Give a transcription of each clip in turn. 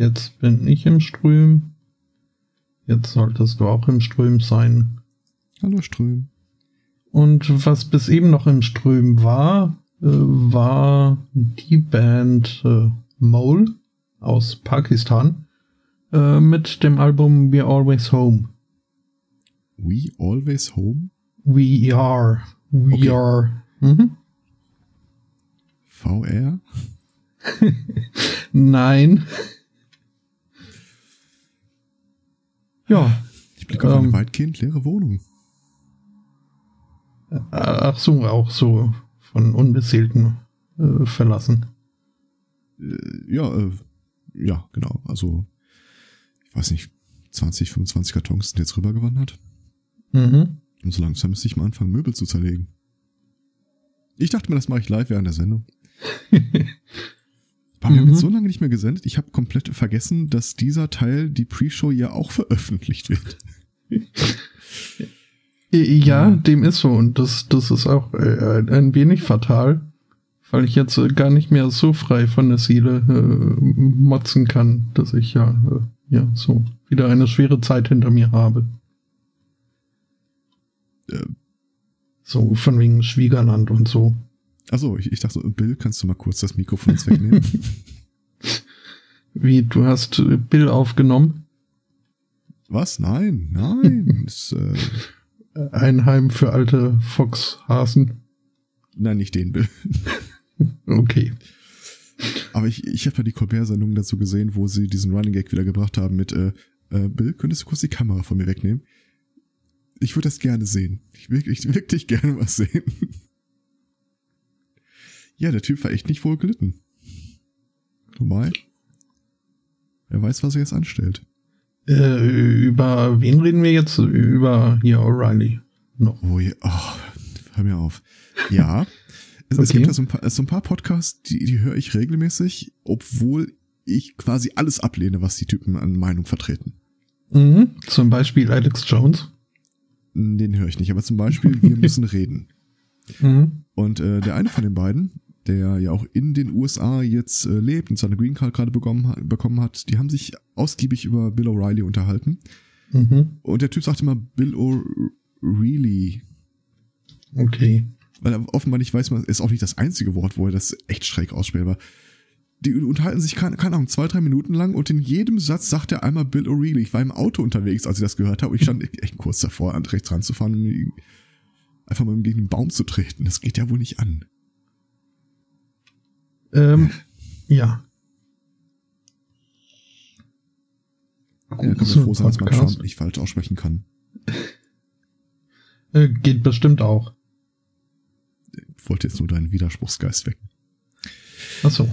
Jetzt bin ich im Ström. Jetzt solltest du auch im Ström sein. Hallo Ström. Und was bis eben noch im Ström war, äh, war die Band äh, Mole aus Pakistan äh, mit dem Album We're Always Home. We Always Home? We are. We okay. are. Mhm. VR? Nein. Ja. Ich blicke auf ähm, eine weitgehend leere Wohnung. Ach so, auch so von Unbeseelten äh, verlassen. Äh, ja, äh, ja, genau. Also, ich weiß nicht, 20, 25 Kartons sind jetzt rübergewandert. Mhm. Und so langsam müsste ich mal anfangen, Möbel zu zerlegen. Ich dachte mir, das mache ich live während der Sendung. Wir haben jetzt mhm. so lange nicht mehr gesendet. Ich habe komplett vergessen, dass dieser Teil, die Pre-Show, ja auch veröffentlicht wird. ja, dem ist so. Und das, das ist auch äh, ein wenig fatal, weil ich jetzt äh, gar nicht mehr so frei von der Seele äh, motzen kann, dass ich ja, äh, ja so wieder eine schwere Zeit hinter mir habe. Äh. So von wegen Schwiegerland und so. Achso, ich, ich dachte, Bill, kannst du mal kurz das Mikrofon jetzt wegnehmen? Wie, du hast Bill aufgenommen? Was? Nein, nein. das, äh Ein Heim für alte Foxhasen. Nein, nicht den Bill. okay. Aber ich, ich habe ja die Colbert-Sendung dazu gesehen, wo sie diesen Running Gag wieder gebracht haben mit äh, äh, Bill, könntest du kurz die Kamera von mir wegnehmen? Ich würde das gerne sehen. Ich wirklich, wirklich gerne was sehen. Ja, der Typ war echt nicht wohl gelitten. Wobei, wer weiß, was er jetzt anstellt. Äh, über wen reden wir jetzt? Über hier O'Reilly noch. Oh, ja, oh, hör mir auf. Ja, es, okay. es gibt ja so ein, paar, so ein paar Podcasts, die, die höre ich regelmäßig, obwohl ich quasi alles ablehne, was die Typen an Meinung vertreten. Mhm, zum Beispiel Alex Jones. Den höre ich nicht, aber zum Beispiel Wir müssen reden. Mhm. Und äh, der eine von den beiden, der ja auch in den USA jetzt äh, lebt und seine Green Card gerade bekommen, bekommen hat, die haben sich ausgiebig über Bill O'Reilly unterhalten. Mhm. Und der Typ sagt immer Bill O'Reilly. Okay. Weil er offenbar nicht weiß, man ist auch nicht das einzige Wort, wo er das echt schräg ausspricht, aber die unterhalten sich, keine, keine Ahnung, zwei, drei Minuten lang und in jedem Satz sagt er einmal Bill O'Reilly. Ich war im Auto unterwegs, als ich das gehört habe ich stand echt kurz davor, an rechts ranzufahren und einfach mal gegen den Baum zu treten. Das geht ja wohl nicht an. Ähm, ja. Ja, kann froh sein, dass man Trump nicht falsch aussprechen kann. Äh, geht bestimmt auch. Ich wollte jetzt nur deinen Widerspruchsgeist wecken. Ach so.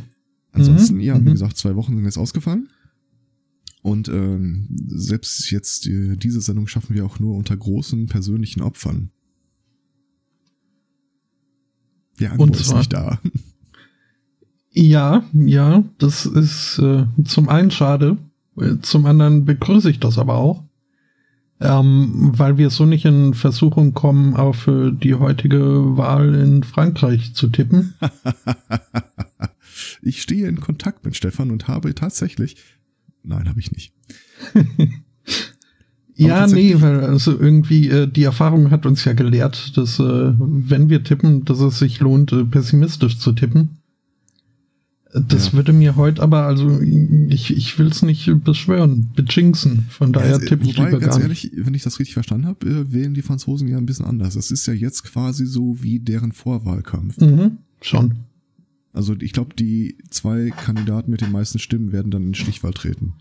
Ansonsten, mhm. ja, wie mhm. gesagt, zwei Wochen sind jetzt ausgefallen. Und ähm, selbst jetzt die, diese Sendung schaffen wir auch nur unter großen persönlichen Opfern. Der Angebot ist nicht da. Ja, ja, das ist äh, zum einen schade, zum anderen begrüße ich das aber auch, ähm, weil wir so nicht in Versuchung kommen, auf äh, die heutige Wahl in Frankreich zu tippen. ich stehe in Kontakt mit Stefan und habe tatsächlich, nein, habe ich nicht. ja, nee, weil also irgendwie äh, die Erfahrung hat uns ja gelehrt, dass äh, wenn wir tippen, dass es sich lohnt, äh, pessimistisch zu tippen. Das ja. würde mir heute aber, also ich, ich will es nicht beschwören, bejinxen. Von daher ja, tippe ich lieber ganz gar ehrlich, wenn ich das richtig verstanden habe, äh, wählen die Franzosen ja ein bisschen anders. Das ist ja jetzt quasi so wie deren Vorwahlkampf. Mhm, schon. Also ich glaube, die zwei Kandidaten mit den meisten Stimmen werden dann in Stichwahl treten.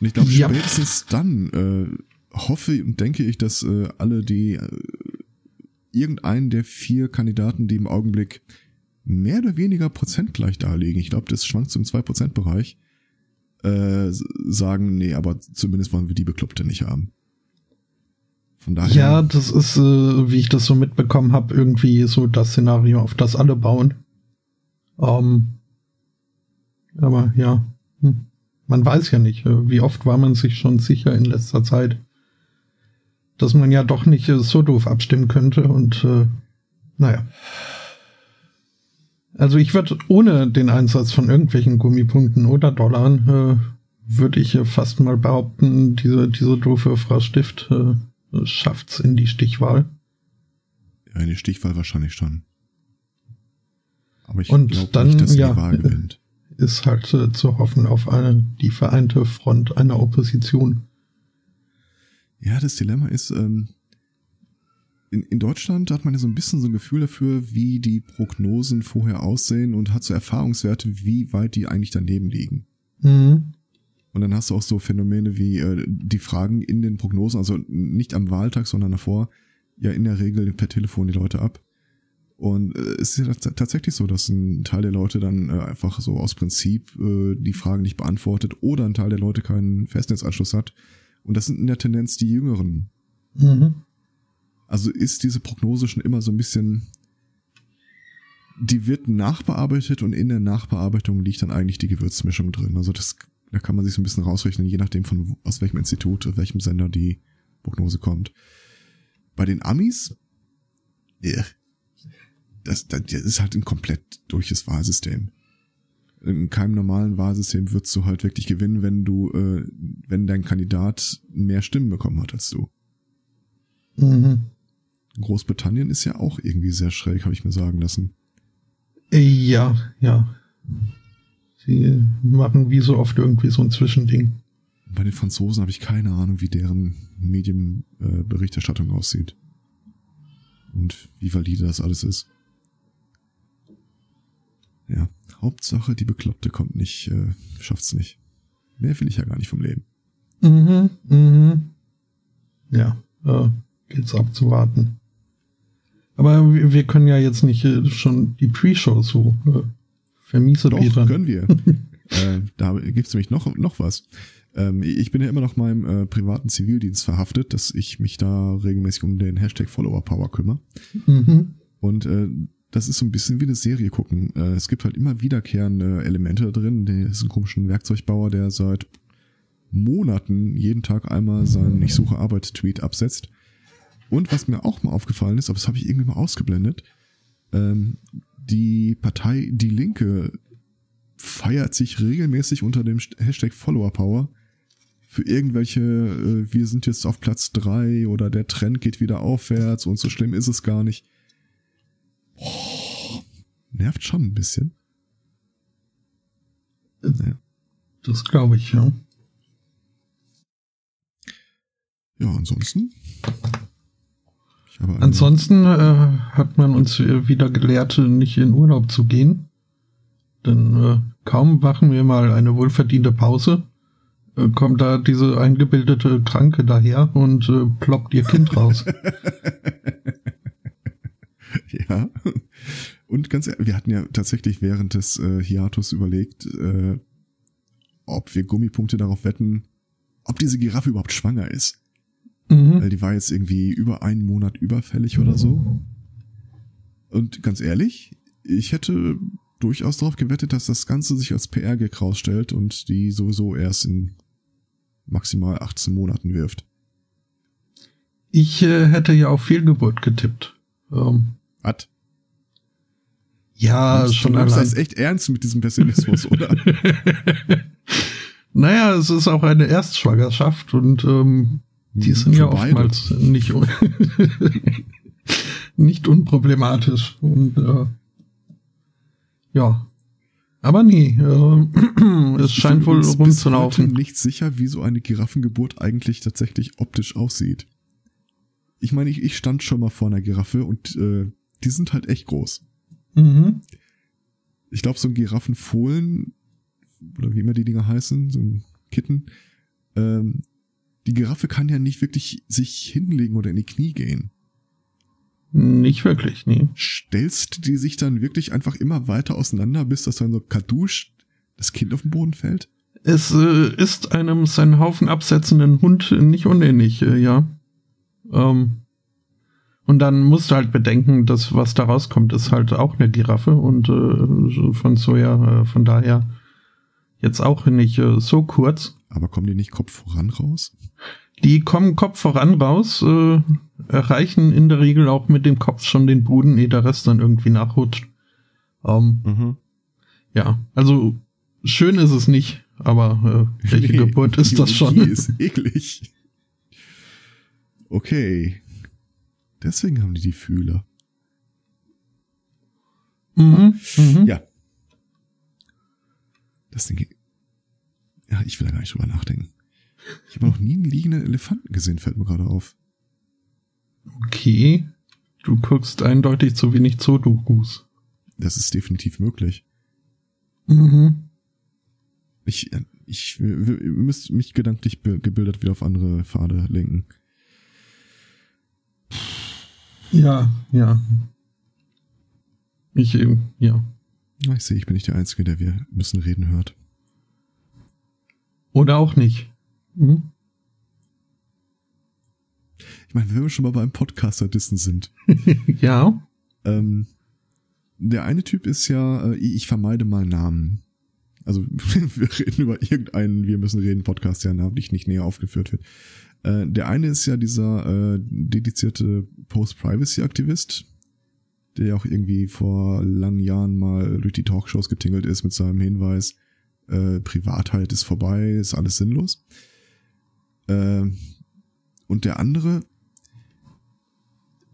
Und ich glaube, ja. spätestens dann äh, hoffe und denke ich, dass äh, alle die äh, irgendeinen der vier Kandidaten, die im Augenblick mehr oder weniger prozentgleich darlegen, ich glaube, das schwankt zum 2%-Bereich, äh, sagen, nee, aber zumindest wollen wir die Bekloppte nicht haben. Von daher. Ja, das ist, äh, wie ich das so mitbekommen habe, irgendwie so das Szenario, auf das alle bauen. Ähm, aber ja, hm. man weiß ja nicht, äh, wie oft war man sich schon sicher in letzter Zeit, dass man ja doch nicht äh, so doof abstimmen könnte und äh, naja. Also ich würde ohne den Einsatz von irgendwelchen Gummipunkten oder Dollar, äh, würde ich fast mal behaupten, diese, diese doofe Frau Stift äh, schafft's in die Stichwahl. Ja, in die Stichwahl wahrscheinlich schon. Aber ich glaube nicht, dass ja, die Wahl gewinnt. Ist halt äh, zu hoffen auf eine, die vereinte Front einer Opposition. Ja, das Dilemma ist, ähm, in, in Deutschland hat man ja so ein bisschen so ein Gefühl dafür, wie die Prognosen vorher aussehen und hat so Erfahrungswerte, wie weit die eigentlich daneben liegen. Mhm. Und dann hast du auch so Phänomene wie äh, die Fragen in den Prognosen, also nicht am Wahltag, sondern davor, ja in der Regel per Telefon die Leute ab. Und äh, es ist ja tatsächlich so, dass ein Teil der Leute dann äh, einfach so aus Prinzip äh, die Fragen nicht beantwortet oder ein Teil der Leute keinen Festnetzanschluss hat. Und das sind in der Tendenz die Jüngeren. Mhm. Also ist diese Prognose schon immer so ein bisschen, die wird nachbearbeitet und in der Nachbearbeitung liegt dann eigentlich die Gewürzmischung drin. Also das, da kann man sich so ein bisschen rausrechnen, je nachdem von aus welchem Institut, welchem Sender die Prognose kommt. Bei den Amis, yeah, das, das ist halt ein komplett durches Wahlsystem. In keinem normalen Wahlsystem würdest du halt wirklich gewinnen, wenn du, äh, wenn dein Kandidat mehr Stimmen bekommen hat als du. Mhm. Großbritannien ist ja auch irgendwie sehr schräg, habe ich mir sagen lassen. Ja, ja. Sie machen wie so oft irgendwie so ein Zwischending. Bei den Franzosen habe ich keine Ahnung, wie deren Medienberichterstattung äh, aussieht. Und wie valide das alles ist. Ja, Hauptsache, die Bekloppte kommt nicht, äh, schafft's nicht. Mehr will ich ja gar nicht vom Leben. Mhm, mhm. Ja, äh, gilt's abzuwarten. Aber wir können ja jetzt nicht äh, schon die Pre-Show so äh, vermiesen. Doch, Peter. können wir. äh, da gibt's nämlich noch, noch was. Ähm, ich bin ja immer noch meinem äh, privaten Zivildienst verhaftet, dass ich mich da regelmäßig um den Hashtag Follower Power kümmere. Mhm. Und äh, das ist so ein bisschen wie eine Serie gucken. Äh, es gibt halt immer wiederkehrende Elemente da drin. Der ist ein komischer Werkzeugbauer, der seit Monaten jeden Tag einmal seinen Ich suche Arbeit-Tweet absetzt und was mir auch mal aufgefallen ist, aber das habe ich irgendwie mal ausgeblendet, ähm, die Partei Die Linke feiert sich regelmäßig unter dem Hashtag Follower Power für irgendwelche, äh, wir sind jetzt auf Platz drei oder der Trend geht wieder aufwärts und so schlimm ist es gar nicht. Oh, nervt schon ein bisschen. Ja. Das glaube ich, ja. Ja, ansonsten Ansonsten äh, hat man uns wieder gelehrt, nicht in Urlaub zu gehen. Denn äh, kaum machen wir mal eine wohlverdiente Pause, äh, kommt da diese eingebildete Kranke daher und äh, ploppt ihr Kind raus. ja. Und ganz ehrlich, wir hatten ja tatsächlich während des äh, Hiatus überlegt, äh, ob wir Gummipunkte darauf wetten, ob diese Giraffe überhaupt schwanger ist. Mhm. Weil die war jetzt irgendwie über einen Monat überfällig oder so. Und ganz ehrlich, ich hätte durchaus darauf gewettet, dass das Ganze sich als PR-Gag rausstellt und die sowieso erst in maximal 18 Monaten wirft. Ich äh, hätte ja auf Fehlgeburt getippt. Ähm, Was? Ja, schon du allein. das echt ernst mit diesem Pessimismus, oder? naja, es ist auch eine Erstschwangerschaft und ähm, die sind ja oftmals beide. nicht, nicht unproblematisch. Und äh, ja. Aber nee, äh, es scheint wohl rumzulaufen. Ich bin nicht sicher, wie so eine Giraffengeburt eigentlich tatsächlich optisch aussieht. Ich meine, ich, ich stand schon mal vor einer Giraffe und äh, die sind halt echt groß. Mhm. Ich glaube, so ein Giraffenfohlen, oder wie immer die Dinger heißen, so ein Kitten, ähm, die Giraffe kann ja nicht wirklich sich hinlegen oder in die Knie gehen. Nicht wirklich, nee. Stellst die sich dann wirklich einfach immer weiter auseinander, bis das dann so kaduscht das Kind auf den Boden fällt? Es äh, ist einem seinen Haufen absetzenden Hund nicht unähnlich, äh, ja. Ähm, und dann musst du halt bedenken, dass was da rauskommt, ist halt auch eine Giraffe und äh, von so ja, äh, von daher jetzt auch nicht äh, so kurz. Aber kommen die nicht Kopf voran raus? Die kommen Kopf voran raus, äh, erreichen in der Regel auch mit dem Kopf schon den Boden, ehe der Rest dann irgendwie nachrutscht. Ähm, mhm. Ja, also schön ist es nicht, aber äh, welche nee, Geburt ist das schon? ist eklig. Okay. Deswegen haben die die Fühler. Mhm, mhm. Ja. Das Ding. Ja, ich will da gar nicht drüber nachdenken. Ich habe noch nie einen liegenden Elefanten gesehen, fällt mir gerade auf. Okay. Du guckst eindeutig zu wenig Zoodokus. Das ist definitiv möglich. Mhm. Ich, ich, wir, müsst mich gedanklich gebildet wieder auf andere Pfade lenken. Ja, ja. Ich eben, ja. Ich sehe, ich bin nicht der Einzige, der wir müssen reden hört. Oder auch nicht. Mhm. Ich meine, wenn wir schon mal beim Podcaster-Dissen sind. ja. Ähm, der eine Typ ist ja, äh, ich vermeide mal Namen. Also wir reden über irgendeinen Wir müssen reden Podcast, der namentlich nicht näher aufgeführt wird. Äh, der eine ist ja dieser äh, dedizierte Post-Privacy-Aktivist, der ja auch irgendwie vor langen Jahren mal durch die Talkshows getingelt ist mit seinem Hinweis, äh, Privatheit ist vorbei, ist alles sinnlos. Äh, und der andere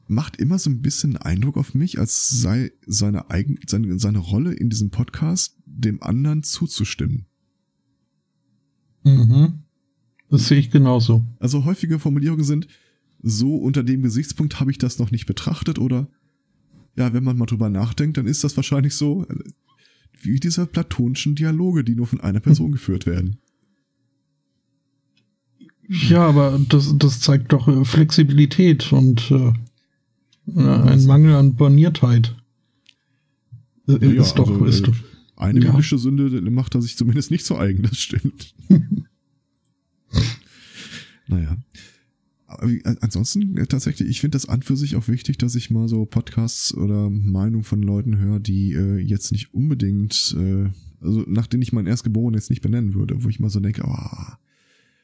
macht immer so ein bisschen Eindruck auf mich, als sei seine, eigen, seine, seine Rolle in diesem Podcast dem anderen zuzustimmen. Mhm. Das sehe ich genauso. Also häufige Formulierungen sind, so unter dem Gesichtspunkt habe ich das noch nicht betrachtet oder ja, wenn man mal drüber nachdenkt, dann ist das wahrscheinlich so wie diese platonischen Dialoge, die nur von einer Person geführt werden. Ja, aber das, das zeigt doch äh, Flexibilität und äh, ja, ein Mangel an Borniertheit. Äh, ja, ist doch, also, ist doch. Eine ja. biblische Sünde macht er sich zumindest nicht so eigen, das stimmt. naja. Aber ansonsten äh, tatsächlich, ich finde das an für sich auch wichtig, dass ich mal so Podcasts oder Meinungen von Leuten höre, die äh, jetzt nicht unbedingt, äh, also nach denen ich meinen Erstgeborenen jetzt nicht benennen würde, wo ich mal so denke, oh,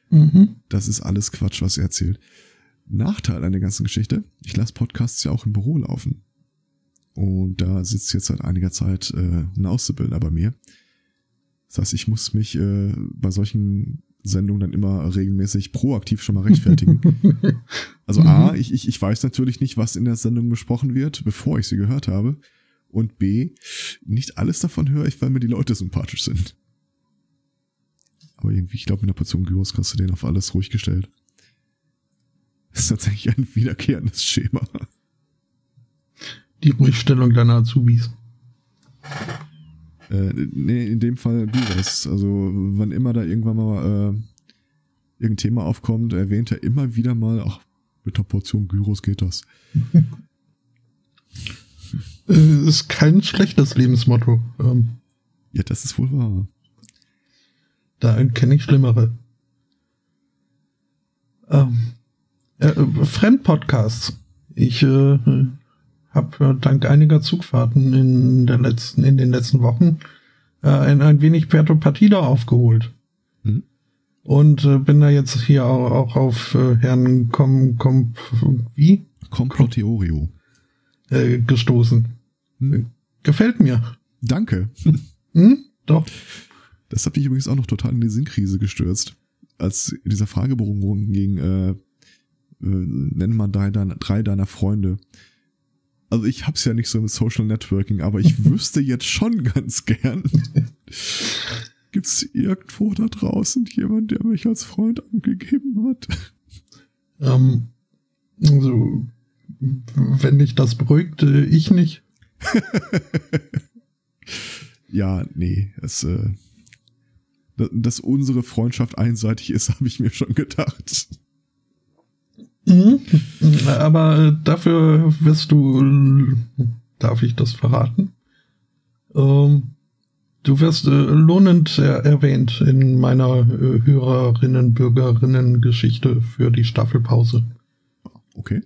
mhm. das ist alles Quatsch, was er erzählt. Nachteil an der ganzen Geschichte, ich lasse Podcasts ja auch im Büro laufen. Und da sitzt jetzt seit einiger Zeit äh, ein Auszubildender bei mir. Das heißt, ich muss mich äh, bei solchen Sendungen dann immer regelmäßig proaktiv schon mal rechtfertigen. also A, ich, ich, ich weiß natürlich nicht, was in der Sendung besprochen wird, bevor ich sie gehört habe. Und B, nicht alles davon höre ich, weil mir die Leute sympathisch sind. Aber irgendwie, ich glaube, in der Portion Gyros kannst du den auf alles ruhig gestellt. Das ist tatsächlich ein wiederkehrendes Schema. Die Ruhigstellung deiner Azubis. Äh, nee, in dem Fall Gyros. Also, wann immer da irgendwann mal äh, irgendein Thema aufkommt, erwähnt er immer wieder mal, ach, mit der Portion Gyros geht das. äh, ist kein schlechtes Lebensmotto. Ähm, ja, das ist wohl wahr. Da kenne ich Schlimmere. Ähm, äh, Fremdpodcasts. Ich äh, habe äh, dank einiger Zugfahrten in der letzten, in den letzten Wochen äh, ein, ein wenig Puerto Partida aufgeholt. Mhm. Und äh, bin da jetzt hier auch, auch auf äh, Herrn Com, Com, wie? Complotteorio. Äh, gestoßen. Mhm. Gefällt mir. Danke. Hm? Doch. Das hat mich übrigens auch noch total in die Sinnkrise gestürzt. Als dieser Fragebogen ging, äh, äh, nenn mal drei deiner, drei deiner Freunde. Also ich hab's ja nicht so mit Social Networking, aber ich wüsste jetzt schon ganz gern. Gibt's irgendwo da draußen jemand, der mich als Freund angegeben hat? Ähm, also, wenn dich das beruhigt, ich nicht. ja, nee, es, äh, dass unsere Freundschaft einseitig ist, habe ich mir schon gedacht. Mhm. Aber dafür wirst du, darf ich das verraten? Ähm, du wirst äh, lohnend er erwähnt in meiner äh, Hörerinnen, Bürgerinnen Geschichte für die Staffelpause. Okay.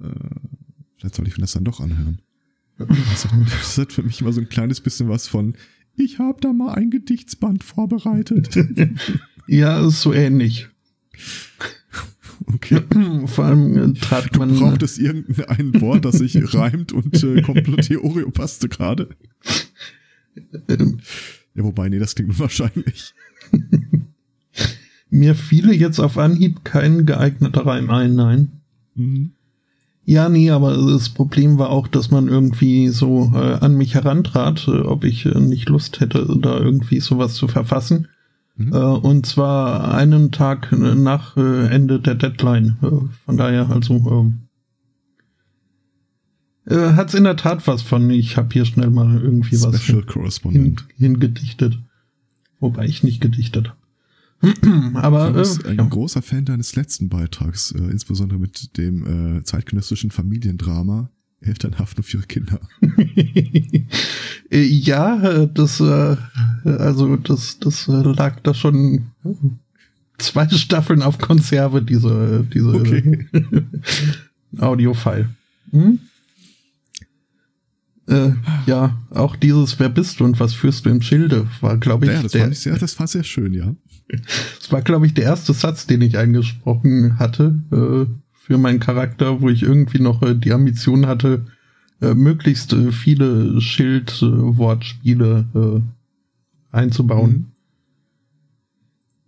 Äh, vielleicht soll ich mir das dann doch anhören. Also, das hat für mich immer so ein kleines bisschen was von, ich habe da mal ein Gedichtsband vorbereitet. ja, ist so ähnlich. Okay. Vor allem äh, trat man. Braucht es irgendein Wort, das sich reimt und äh, komplett die Oreo passte gerade? Ähm, Ja, wobei, nee, das klingt unwahrscheinlich. mir fiele jetzt auf Anhieb kein geeigneter Reim ein, nein. Mhm. Ja, nee, aber das Problem war auch, dass man irgendwie so äh, an mich herantrat, äh, ob ich äh, nicht Lust hätte, da irgendwie sowas zu verfassen. Mhm. Äh, und zwar einen Tag äh, nach äh, Ende der Deadline. Von daher, also ähm, äh, hat's in der Tat was von, ich habe hier schnell mal irgendwie was Special hin, Correspondent. hingedichtet. Wobei ich nicht gedichtet habe. aber bist äh, ein ja. großer Fan deines letzten Beitrags, äh, insbesondere mit dem äh, zeitgenössischen Familiendrama Elternhaft für ihre Kinder. Äh, ja, äh, das, äh, also das, das äh, lag da schon zwei Staffeln auf Konserve, diese, diese Okay. Audiofile. Hm? Äh, ja, auch dieses Wer bist du und was führst du im Schilde war, glaube ich, Ja, das der, fand ich sehr, das war sehr schön, ja. Das war, glaube ich, der erste Satz, den ich eingesprochen hatte äh, für meinen Charakter, wo ich irgendwie noch äh, die Ambition hatte, äh, möglichst äh, viele Schild-Wortspiele äh, einzubauen. Mhm.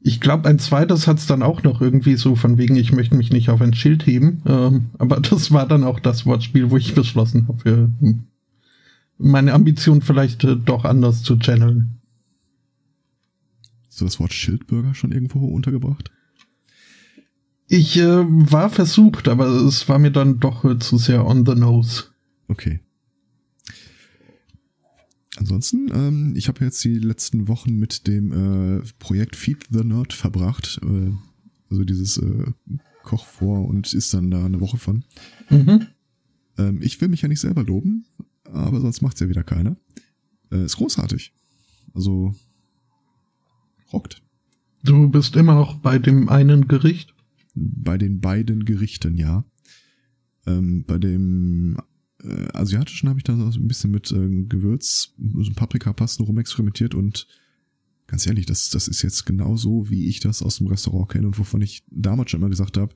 Ich glaube, ein zweites hat's dann auch noch irgendwie so von wegen, ich möchte mich nicht auf ein Schild heben. Ähm, aber das war dann auch das Wortspiel, wo ich beschlossen habe, äh, meine Ambition vielleicht äh, doch anders zu channeln. Hast du das Wort Schildbürger schon irgendwo untergebracht? Ich äh, war versucht, aber es war mir dann doch äh, zu sehr on the nose. Okay. Ansonsten, ähm, ich habe jetzt die letzten Wochen mit dem äh, Projekt Feed the Nerd verbracht. Äh, also dieses äh, Koch vor und ist dann da eine Woche von. Mhm. Ähm, ich will mich ja nicht selber loben, aber sonst macht's ja wieder keiner. Äh, ist großartig. Also rockt. Du bist immer noch bei dem einen Gericht. Bei den beiden Gerichten, ja. Ähm, bei dem äh, asiatischen habe ich da so ein bisschen mit äh, Gewürz, so Paprikapasten rumexperimentiert und ganz ehrlich, das, das ist jetzt genau so, wie ich das aus dem Restaurant kenne und wovon ich damals schon immer gesagt habe,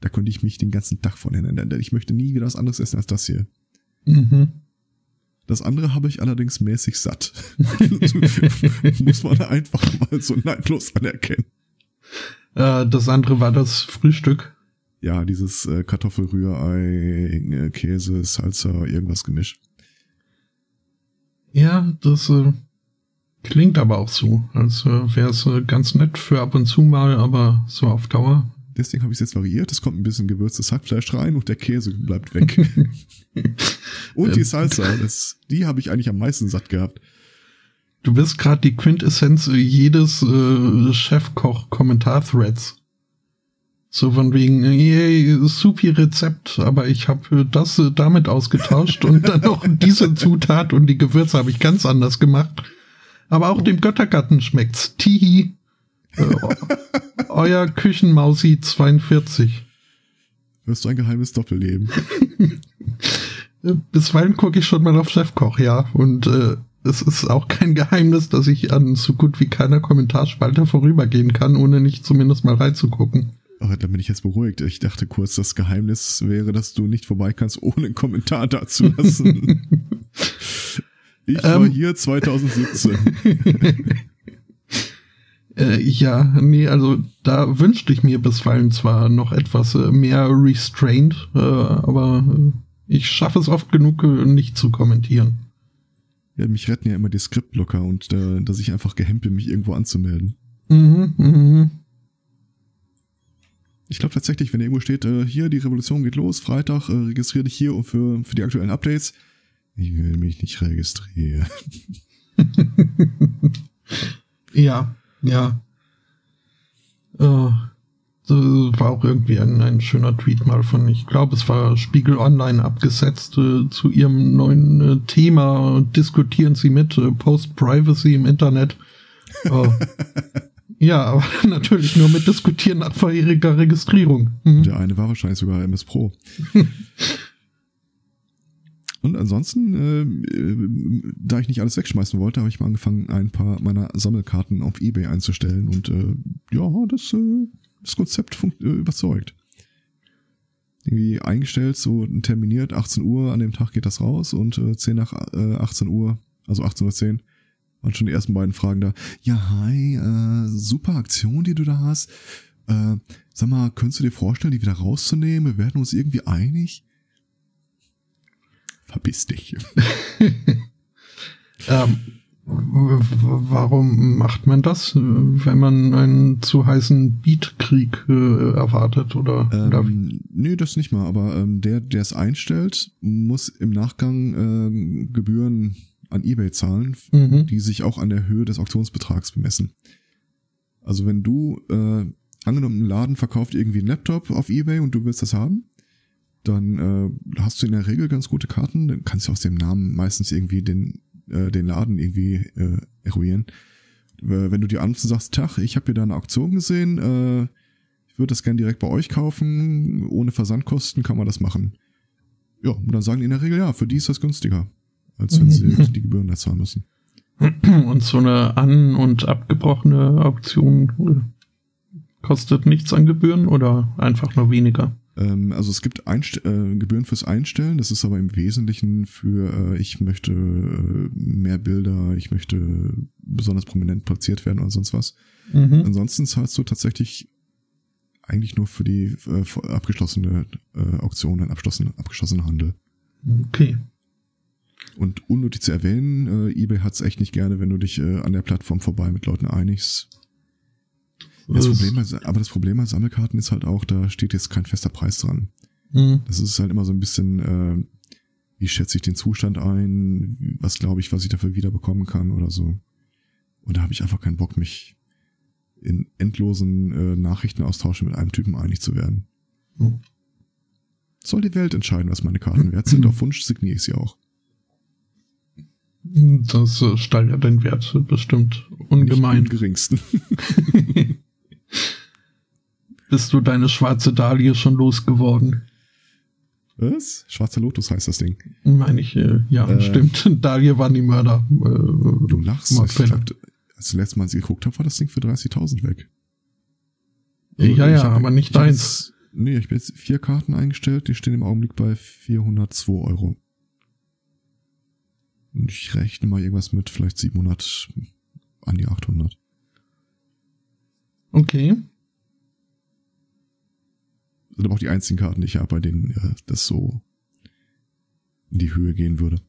da könnte ich mich den ganzen Tag von erinnern. Ich möchte nie wieder was anderes essen als das hier. Mhm. Das andere habe ich allerdings mäßig satt. Muss man einfach mal so neidlos anerkennen. Äh, das andere war das Frühstück. Ja, dieses äh, Kartoffelrührei, äh, Käse, Salsa, irgendwas Gemisch. Ja, das äh, klingt aber auch so, als äh, wäre es äh, ganz nett für ab und zu mal, aber so auf Dauer. Deswegen habe ich es jetzt variiert. Es kommt ein bisschen gewürztes Hackfleisch rein und der Käse bleibt weg. und die Salsa, das, die habe ich eigentlich am meisten satt gehabt. Du bist gerade die Quintessenz äh, jedes äh, Chefkoch-Kommentar-Threads. So von wegen, yay, supi Rezept, aber ich habe das äh, damit ausgetauscht und dann noch diese Zutat und die Gewürze habe ich ganz anders gemacht. Aber auch dem Göttergatten schmeckt's. Tihi. Äh, euer Küchenmausi 42. Hörst du ein geheimes Doppelleben? Äh, Bisweilen gucke ich schon mal auf Chefkoch, ja. Und äh, es ist auch kein Geheimnis, dass ich an so gut wie keiner Kommentarspalte vorübergehen kann, ohne nicht zumindest mal reinzugucken. Aber da bin ich jetzt beruhigt. Ich dachte kurz, das Geheimnis wäre, dass du nicht vorbei kannst, ohne einen Kommentar dazulassen. ich war Ähm. hier 2017. Äh, ja, nee, also da wünschte ich mir bisweilen zwar noch etwas äh, mehr restrained, äh, aber ich schaffe es oft genug, äh, nicht zu kommentieren. Ja, mich retten ja immer die Skriptblocker und äh, dass ich einfach gehemmt bin, mich irgendwo anzumelden. Mhm, mhm. Ich glaube tatsächlich, wenn irgendwo steht, äh, hier, die Revolution geht los, Freitag, äh, registriere dich hier und für, für die aktuellen Updates. Ich will mich nicht registrieren. Ja, ja. Äh, das war auch irgendwie ein, ein schöner Tweet mal von, ich glaube, es war Spiegel Online abgesetzt äh, zu ihrem neuen äh, Thema. Diskutieren Sie mit äh, Post-Privacy im Internet. Äh, ja, aber natürlich nur mit Diskutieren nach vorheriger Registrierung. Mhm. Der eine war wahrscheinlich sogar MS Pro. Und ansonsten, äh, da ich nicht alles wegschmeißen wollte, habe ich mal angefangen, ein paar meiner Sammelkarten auf Ebay einzustellen. Und äh, ja, das, äh, das Konzept funkt, äh, überzeugt. irgendwie eingestellt, so terminiert, 18 Uhr, an dem Tag geht das raus und äh, 10 nach äh, 18 Uhr, also 18.10 Uhr, waren schon die ersten beiden Fragen da. Ja, hi, äh, super Aktion, die du da hast. Äh, sag mal, könntest du dir vorstellen, die wieder rauszunehmen? Wir werden uns irgendwie einig? Verbiss dich. ähm, warum macht man das, wenn man einen zu heißen Beatkrieg äh, erwartet? Oder, ähm, nee, das nicht mal. Aber ähm, der, der es einstellt, muss im Nachgang äh, Gebühren an eBay zahlen, mhm. die sich auch an der Höhe des Auktionsbetrags bemessen. Also wenn du äh, angenommen, ein Laden verkauft irgendwie einen Laptop auf eBay und du willst das haben, dann äh, hast du in der Regel ganz gute Karten. Dann kannst du aus dem Namen meistens irgendwie den, äh, den Laden irgendwie äh, eruieren. Äh, wenn du dir anrufst und sagst, Tach, ich habe hier da eine Auktion gesehen, äh, ich würde das gern direkt bei euch kaufen, ohne Versandkosten kann man das machen. Ja, und dann sagen die in der Regel, ja, für die ist das günstiger, als wenn sie mhm. die Gebühren da zahlen müssen. Und so eine an- und abgebrochene Auktion kostet nichts an Gebühren oder einfach nur weniger? Ähm, also es gibt Einst äh, Gebühren fürs Einstellen, das ist aber im Wesentlichen für, äh, ich möchte äh, mehr Bilder, ich möchte besonders prominent platziert werden oder sonst was. Mhm. Ansonsten zahlst du tatsächlich eigentlich nur für die äh, abgeschlossene äh, Auktion, ein abgeschlossene, abgeschlossene Handel. Okay. Und unnötig zu erwähnen, äh, eBay hat es echt nicht gerne, wenn du dich an der Plattform vorbei mit Leuten einigst. Das Problem bei, aber das Problem bei Sammelkarten ist halt auch, da steht jetzt kein fester Preis dran. Mhm. Das ist halt immer so ein bisschen, äh, wie schätze ich den Zustand ein, was glaube ich, was ich dafür wiederbekommen kann oder so. Und da habe ich einfach keinen Bock, mich in endlosen äh, Nachrichtenaustauschen mit einem Typen einig zu werden. Mhm. Soll die Welt entscheiden, was meine Karten wert sind. Auf Wunsch signiere ich sie auch. Das steigert den Wert bestimmt ungemein. Nicht geringsten. bist du deine schwarze Dahlie schon losgeworden. Was? Schwarzer Lotus heißt das Ding. Meine ich, äh, ja, äh, stimmt. Dahlie waren die Mörder. Äh, du lachst. Ich glaub, als ich letztes Mal sie geguckt habe, war das Ding für 30.000 weg. Also ja, ja, hab, aber nicht deins. nee, ich bin jetzt vier Karten eingestellt, die stehen im Augenblick bei 402 Euro. Und ich rechne mal irgendwas mit vielleicht 700 an die 800. Okay sind aber auch die einzigen Karten, die ich habe, bei denen äh, das so in die Höhe gehen würde.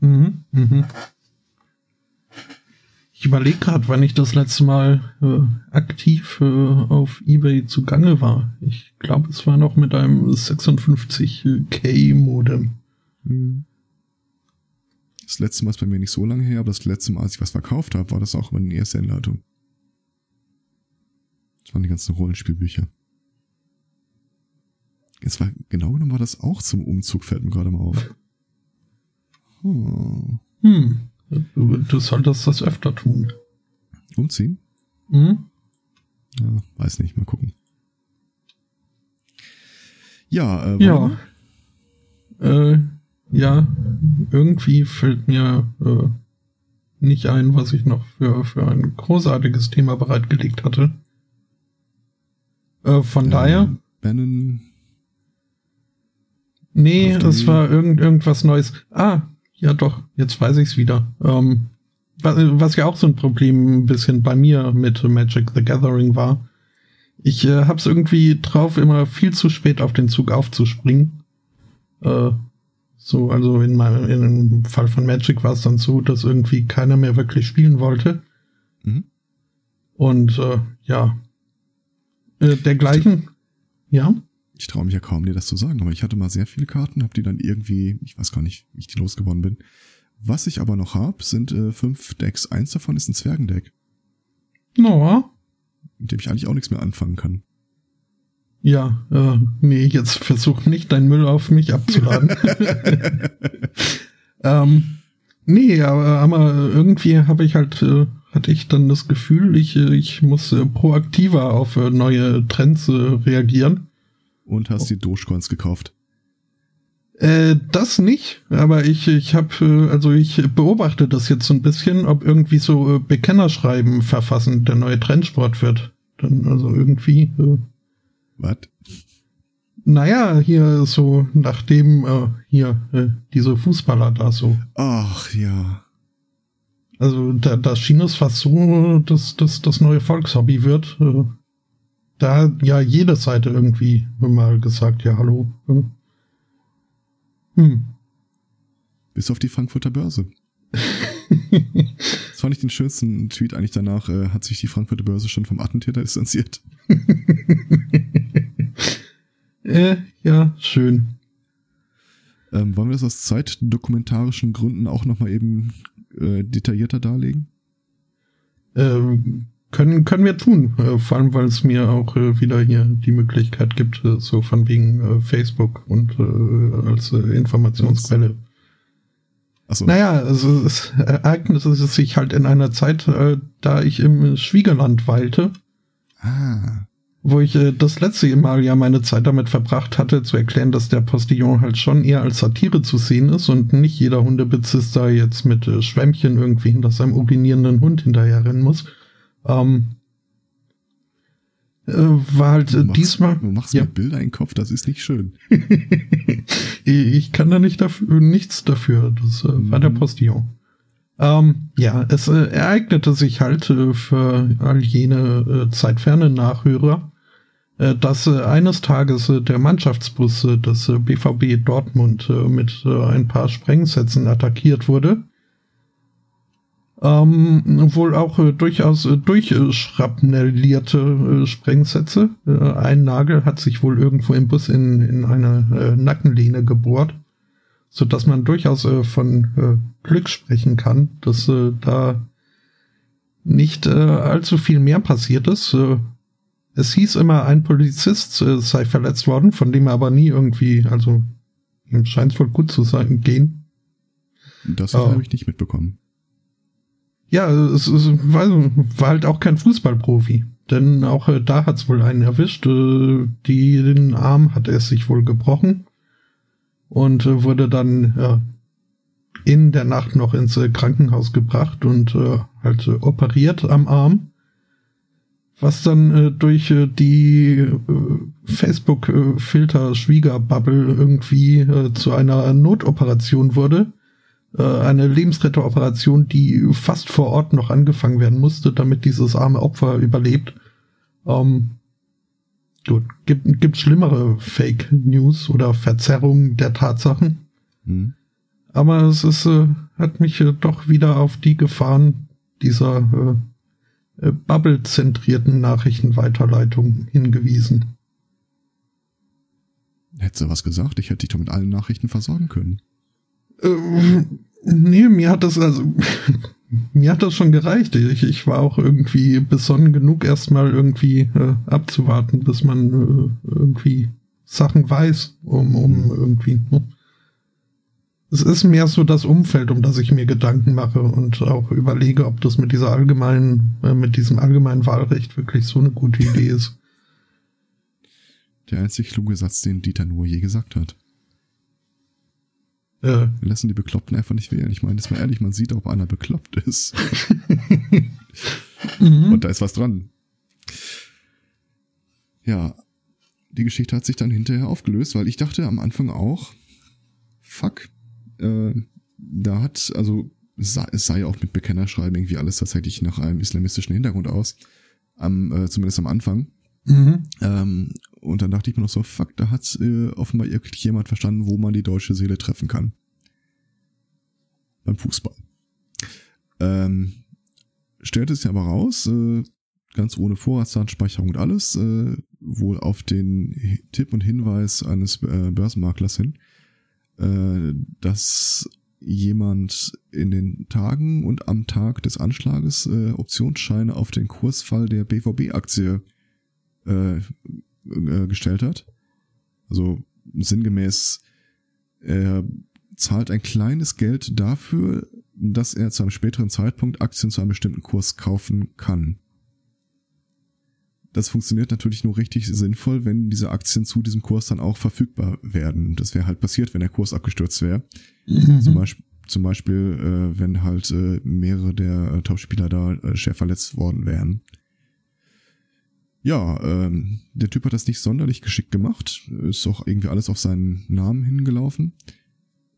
Mhm, mhm. Ich überlege gerade, wann ich das letzte Mal äh, aktiv äh, auf eBay zugange war. Ich glaube, es war noch mit einem 56K Modem. Mhm. Das letzte Mal ist bei mir nicht so lange her, aber das letzte Mal, als ich was verkauft habe, war das auch über eine erste Einleitung. Das waren die ganzen Rollenspielbücher. Jetzt war, genau genommen war das auch zum Umzug, fällt mir gerade mal auf. Hm. hm. Du, du solltest das öfter tun. Umziehen? Hm? Ja, weiß nicht, mal gucken. Ja, äh, ja. Äh, ja, irgendwie fällt mir äh, nicht ein, was ich noch für, für ein großartiges Thema bereitgelegt hatte. Äh, von daher. Bannon Nee, das war irgend, irgendwas Neues. Ah, ja doch, jetzt weiß ich's wieder. Ähm, was, was ja auch so ein Problem ein bisschen bei mir mit Magic the Gathering war. Ich äh, hab's irgendwie drauf, immer viel zu spät auf den Zug aufzuspringen. Äh, so, also in meinem in dem Fall von Magic war es dann so, dass irgendwie keiner mehr wirklich spielen wollte. Mhm. Und äh, ja, äh, dergleichen. Ja ich traue mich ja kaum, dir das zu sagen, aber ich hatte mal sehr viele Karten, habe die dann irgendwie, ich weiß gar nicht, wie ich die losgeworden bin. Was ich aber noch habe, sind äh, fünf Decks. Eins davon ist ein Zwergendeck. No. Mit dem ich eigentlich auch nichts mehr anfangen kann. Ja, äh, nee, jetzt versuch nicht dein Müll auf mich abzuladen. ähm, nee, aber, aber irgendwie habe ich halt, äh, hatte ich dann das Gefühl, ich, äh, ich muss äh, proaktiver auf äh, neue Trends äh, reagieren und hast oh. die Dogecoins gekauft. Äh, das nicht, aber ich, ich habe, äh, also ich beobachte das jetzt so ein bisschen, ob irgendwie so äh, Bekennerschreiben verfassen der neue Trendsport wird. Dann also irgendwie. Äh, Was? Naja, hier so, nachdem äh, hier äh, diese Fußballer da so. Ach ja. Also da, da schien es fast so, dass das das neue Volkshobby wird. Äh, da hat ja jede Seite irgendwie mal gesagt, ja hallo. Äh. Hm. Bis auf die Frankfurter Börse. das fand ich den schönsten Tweet eigentlich danach. Äh, hat sich die Frankfurter Börse schon vom Attentäter distanziert. äh, ja, schön. Ähm, wollen wir das aus zeitdokumentarischen Gründen auch nochmal eben äh, detaillierter darlegen? Ähm, können, können wir tun. Äh, vor allem, weil es mir auch äh, wieder hier die Möglichkeit gibt, äh, so von wegen äh, Facebook und äh, als Informationsquelle. Achso. Naja, also es ereignete sich halt in einer Zeit, da ich im Schwiegerland weilte. Ah wo ich äh, das letzte Mal ja meine Zeit damit verbracht hatte, zu erklären, dass der Postillon halt schon eher als Satire zu sehen ist und nicht jeder Hundebesitzer jetzt mit äh, Schwämmchen irgendwie hinter seinem urinierenden Hund hinterherrennen muss. Ähm, äh, war halt äh, machst, diesmal. Du machst ja. mir Bilder in den Kopf, das ist nicht schön. ich kann da nicht dafür, nichts dafür. Das äh, mhm. war der mhm. Postillon. Ähm, ja, es äh, ereignete sich halt äh, für all jene äh, zeitferne Nachhörer, äh, dass äh, eines Tages der Mannschaftsbus des BVB Dortmund mit ein paar Sprengsätzen attackiert wurde. Ähm, wohl auch durchaus durchschrapnellierte Sprengsätze. ein Nagel hat sich wohl irgendwo im Bus in, in eine Nackenlehne gebohrt so dass man durchaus äh, von äh, Glück sprechen kann, dass äh, da nicht äh, allzu viel mehr passiert ist. Äh, es hieß immer, ein Polizist äh, sei verletzt worden, von dem er aber nie irgendwie, also ihm scheint es wohl gut zu sein, gehen. Das habe äh, ich nicht mitbekommen. Ja, es, es war, war, halt auch kein Fußballprofi. Denn auch äh, da hat's wohl einen erwischt. Äh, die, den Arm hat er sich wohl gebrochen und äh, wurde dann in der Nacht noch ins äh, Krankenhaus gebracht und äh, halt äh, operiert am Arm. Was dann durch die Facebook-Filter-Schwiegerbubble irgendwie zu einer Notoperation wurde. Äh, eine Lebensretteroperation, die fast vor Ort noch angefangen werden musste, damit dieses arme Opfer überlebt. Ähm, Gut, gibt, gibt schlimmere Fake News oder Verzerrungen der Tatsachen. Hm. Aber es ist, äh, hat mich äh, doch wieder auf die Gefahren dieser äh, äh, Bubble-zentrierten Nachrichtenweiterleitung hingewiesen. Hättest du was gesagt? Ich hätte dich doch mit allen Nachrichten versorgen können. Ähm, nee, mir hat das also mir hat das schon gereicht. Ich, ich war auch irgendwie besonnen genug, erstmal irgendwie äh, abzuwarten, bis man äh, irgendwie Sachen weiß, um, um mhm. irgendwie. Ne? Es ist mehr so das Umfeld, um das ich mir Gedanken mache und auch überlege, ob das mit dieser allgemeinen, äh, mit diesem allgemeinen Wahlrecht wirklich so eine gute Idee ist. Der einzig kluge Satz, den Dieter nur je gesagt hat. Ja. Wir lassen die Bekloppten einfach nicht wählen. Ich meine, das mal ehrlich, man sieht, ob einer bekloppt ist. mhm. Und da ist was dran. Ja, die Geschichte hat sich dann hinterher aufgelöst, weil ich dachte am Anfang auch, fuck, äh, da hat, also es sah ja auch mit Bekennerschreiben irgendwie alles tatsächlich nach einem islamistischen Hintergrund aus, am, äh, zumindest am Anfang. Mhm. Ähm, und dann dachte ich mir noch so, fuck, da hat äh, offenbar wirklich jemand verstanden, wo man die deutsche Seele treffen kann. Beim Fußball. Ähm, stellt es ja aber raus, äh, ganz ohne Vorratsdatenspeicherung und alles, äh, wohl auf den Tipp und Hinweis eines äh, Börsenmaklers hin, äh, dass jemand in den Tagen und am Tag des Anschlages äh, Optionsscheine auf den Kursfall der BVB-Aktie äh, äh, gestellt hat. Also sinngemäß, er zahlt ein kleines Geld dafür, dass er zu einem späteren Zeitpunkt Aktien zu einem bestimmten Kurs kaufen kann. Das funktioniert natürlich nur richtig sinnvoll, wenn diese Aktien zu diesem Kurs dann auch verfügbar werden. Das wäre halt passiert, wenn der Kurs abgestürzt wäre. Mhm. Zum Beispiel, zum Beispiel äh, wenn halt äh, mehrere der äh, Topspieler da äh, schwer verletzt worden wären. Ja, ähm, der Typ hat das nicht sonderlich geschickt gemacht. Ist doch irgendwie alles auf seinen Namen hingelaufen.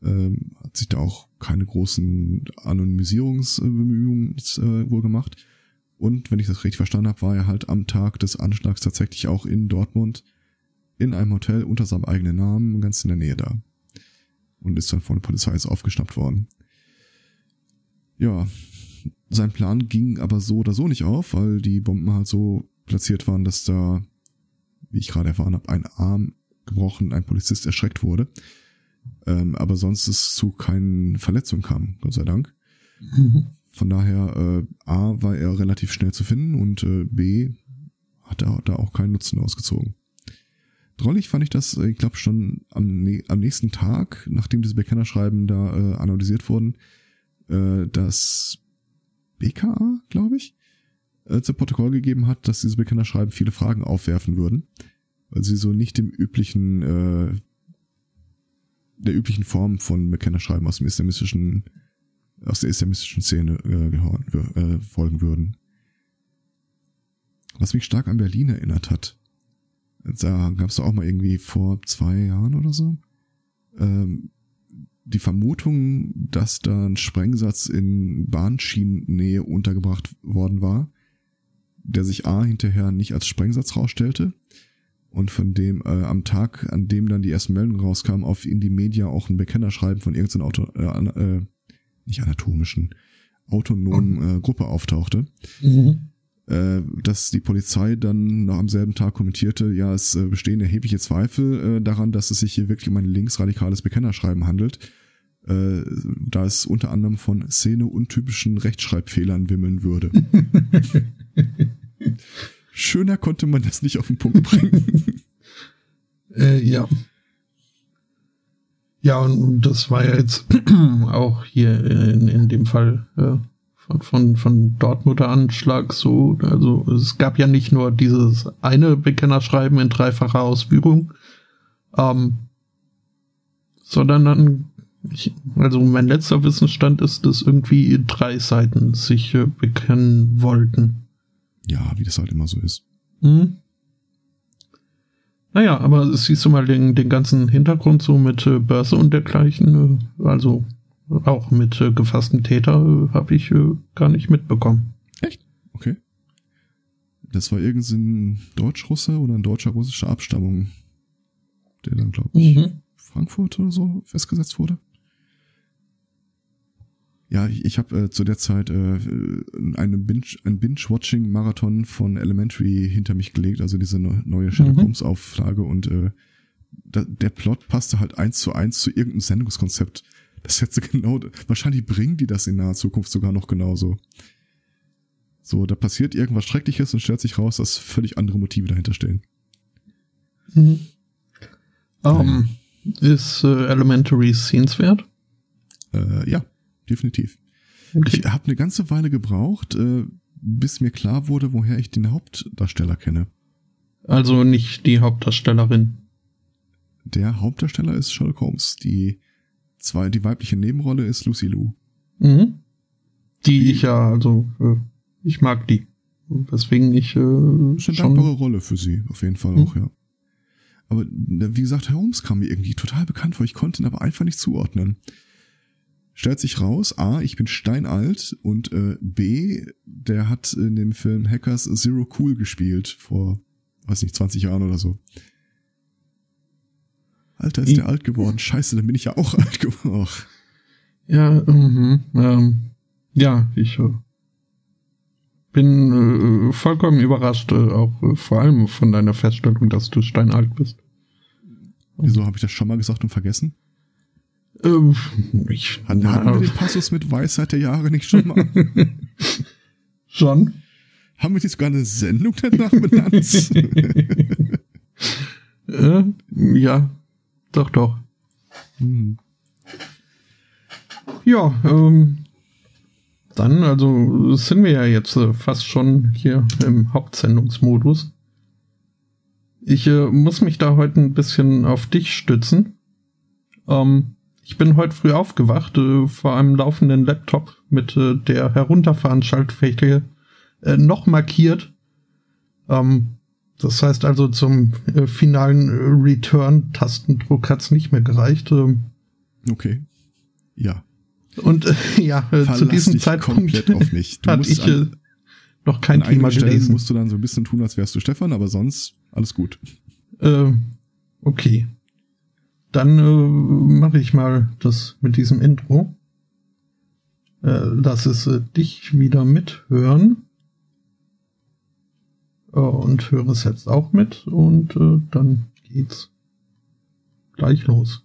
Ähm, hat sich da auch keine großen Anonymisierungsbemühungen äh, wohl gemacht. Und wenn ich das richtig verstanden habe, war er halt am Tag des Anschlags tatsächlich auch in Dortmund in einem Hotel unter seinem eigenen Namen ganz in der Nähe da. Und ist dann von der Polizei jetzt aufgeschnappt worden. Ja, sein Plan ging aber so oder so nicht auf, weil die Bomben halt so platziert waren, dass da, wie ich gerade erfahren habe, ein Arm gebrochen, ein Polizist erschreckt wurde. Ähm, aber sonst es zu keinen Verletzungen kam, Gott sei Dank. Mhm. Von daher, äh, A, war er relativ schnell zu finden und äh, B, hat er da auch keinen Nutzen ausgezogen. Drollig fand ich das, äh, ich glaube, schon am, am nächsten Tag, nachdem diese Bekennerschreiben da äh, analysiert wurden, äh, dass BKA, glaube ich, äh, zu Protokoll gegeben hat, dass diese Bekennerschreiben viele Fragen aufwerfen würden, weil sie so nicht dem üblichen, äh, der üblichen Form von Bekennerschreiben aus dem islamistischen, aus der islamistischen Szene äh, gehören, äh, folgen würden. Was mich stark an Berlin erinnert hat. Da gab es auch mal irgendwie vor zwei Jahren oder so ähm, die Vermutung, dass da ein Sprengsatz in Bahnschienennähe untergebracht worden war, der sich A hinterher nicht als Sprengsatz rausstellte und von dem äh, am Tag, an dem dann die ersten Meldungen rauskamen, auf in die Media auch ein Bekennerschreiben von irgendeiner Auto, äh, äh, nicht anatomischen, autonomen äh, Gruppe auftauchte. Mhm. Äh, dass die Polizei dann noch am selben Tag kommentierte, ja, es äh, bestehen erhebliche Zweifel äh, daran, dass es sich hier wirklich um ein linksradikales Bekennerschreiben handelt, äh, da es unter anderem von Szene-untypischen Rechtschreibfehlern wimmeln würde. Schöner konnte man das nicht auf den Punkt bringen. äh, ja. Ja, und das war ja jetzt auch hier in, in dem Fall äh, von, von, von Dortmunder Anschlag so. Also es gab ja nicht nur dieses eine Bekennerschreiben in dreifacher Ausführung, ähm, sondern dann, ich, also mein letzter Wissensstand ist, dass irgendwie drei Seiten sich äh, bekennen wollten. Ja, wie das halt immer so ist. Mhm. Naja, aber siehst du mal den, den ganzen Hintergrund so mit äh, Börse und dergleichen, äh, also auch mit äh, gefassten Täter, äh, habe ich äh, gar nicht mitbekommen. Echt? Okay. Das war irgendein Deutsch-Russe oder ein deutscher russischer Abstammung, der dann, glaube ich, mhm. Frankfurt oder so festgesetzt wurde. Ja, ich, ich habe äh, zu der Zeit äh, eine Binge, ein Binge-Watching-Marathon von Elementary hinter mich gelegt, also diese neue Sherlock mhm. Holmes-Auflage und äh, da, der Plot passte halt eins zu eins zu irgendeinem Sendungskonzept. Das hätte genau, wahrscheinlich bringen die das in naher Zukunft sogar noch genauso. So, da passiert irgendwas Schreckliches und stellt sich raus, dass völlig andere Motive dahinter stehen. Mhm. Um, ist äh, Elementary sehenswert? Äh, ja definitiv. Okay. Ich habe eine ganze Weile gebraucht, äh, bis mir klar wurde, woher ich den Hauptdarsteller kenne. Also nicht die Hauptdarstellerin. Der Hauptdarsteller ist Sherlock Holmes. Die zwei, die weibliche Nebenrolle ist Lucy Lou. Mhm. Die, die ich ja, also äh, ich mag die. Deswegen ich. Äh, ist eine dankbare Rolle für sie, auf jeden Fall mhm. auch, ja. Aber wie gesagt, Holmes kam mir irgendwie total bekannt vor. Ich konnte ihn aber einfach nicht zuordnen. Stellt sich raus, A, ich bin steinalt und äh, B, der hat in dem Film Hackers Zero Cool gespielt vor, weiß nicht, 20 Jahren oder so. Alter, ist ich, der alt geworden. Scheiße, dann bin ich ja auch alt geworden. Ja, mhm, ähm, ja, ich äh, bin äh, vollkommen überrascht, äh, auch äh, vor allem von deiner Feststellung, dass du steinalt bist. Wieso habe ich das schon mal gesagt und vergessen? Ähm, ich, hatten wir den Passus mit Weisheit der Jahre nicht schon mal? schon? Haben wir nicht sogar eine Sendung danach benannt? äh, ja, doch, doch. Hm. Ja, ähm, dann, also sind wir ja jetzt äh, fast schon hier im Hauptsendungsmodus. Ich äh, muss mich da heute ein bisschen auf dich stützen. Ähm, ich bin heute früh aufgewacht äh, vor einem laufenden Laptop mit äh, der herunterfahren Schaltfläche äh, noch markiert. Ähm, Das heißt also, zum äh, finalen Return-Tastendruck hat es nicht mehr gereicht. Ähm, okay. Ja. Und äh, ja, äh, zu diesem Zeitpunkt auf mich. Du hatte ich äh, noch kein Thema gelesen. musst du dann so ein bisschen tun, als wärst du Stefan, aber sonst alles gut. Äh, okay. Dann äh, mache ich mal das mit diesem Intro. Äh, lass es äh, dich wieder mithören. Äh, und höre es jetzt auch mit und äh, dann geht's gleich los.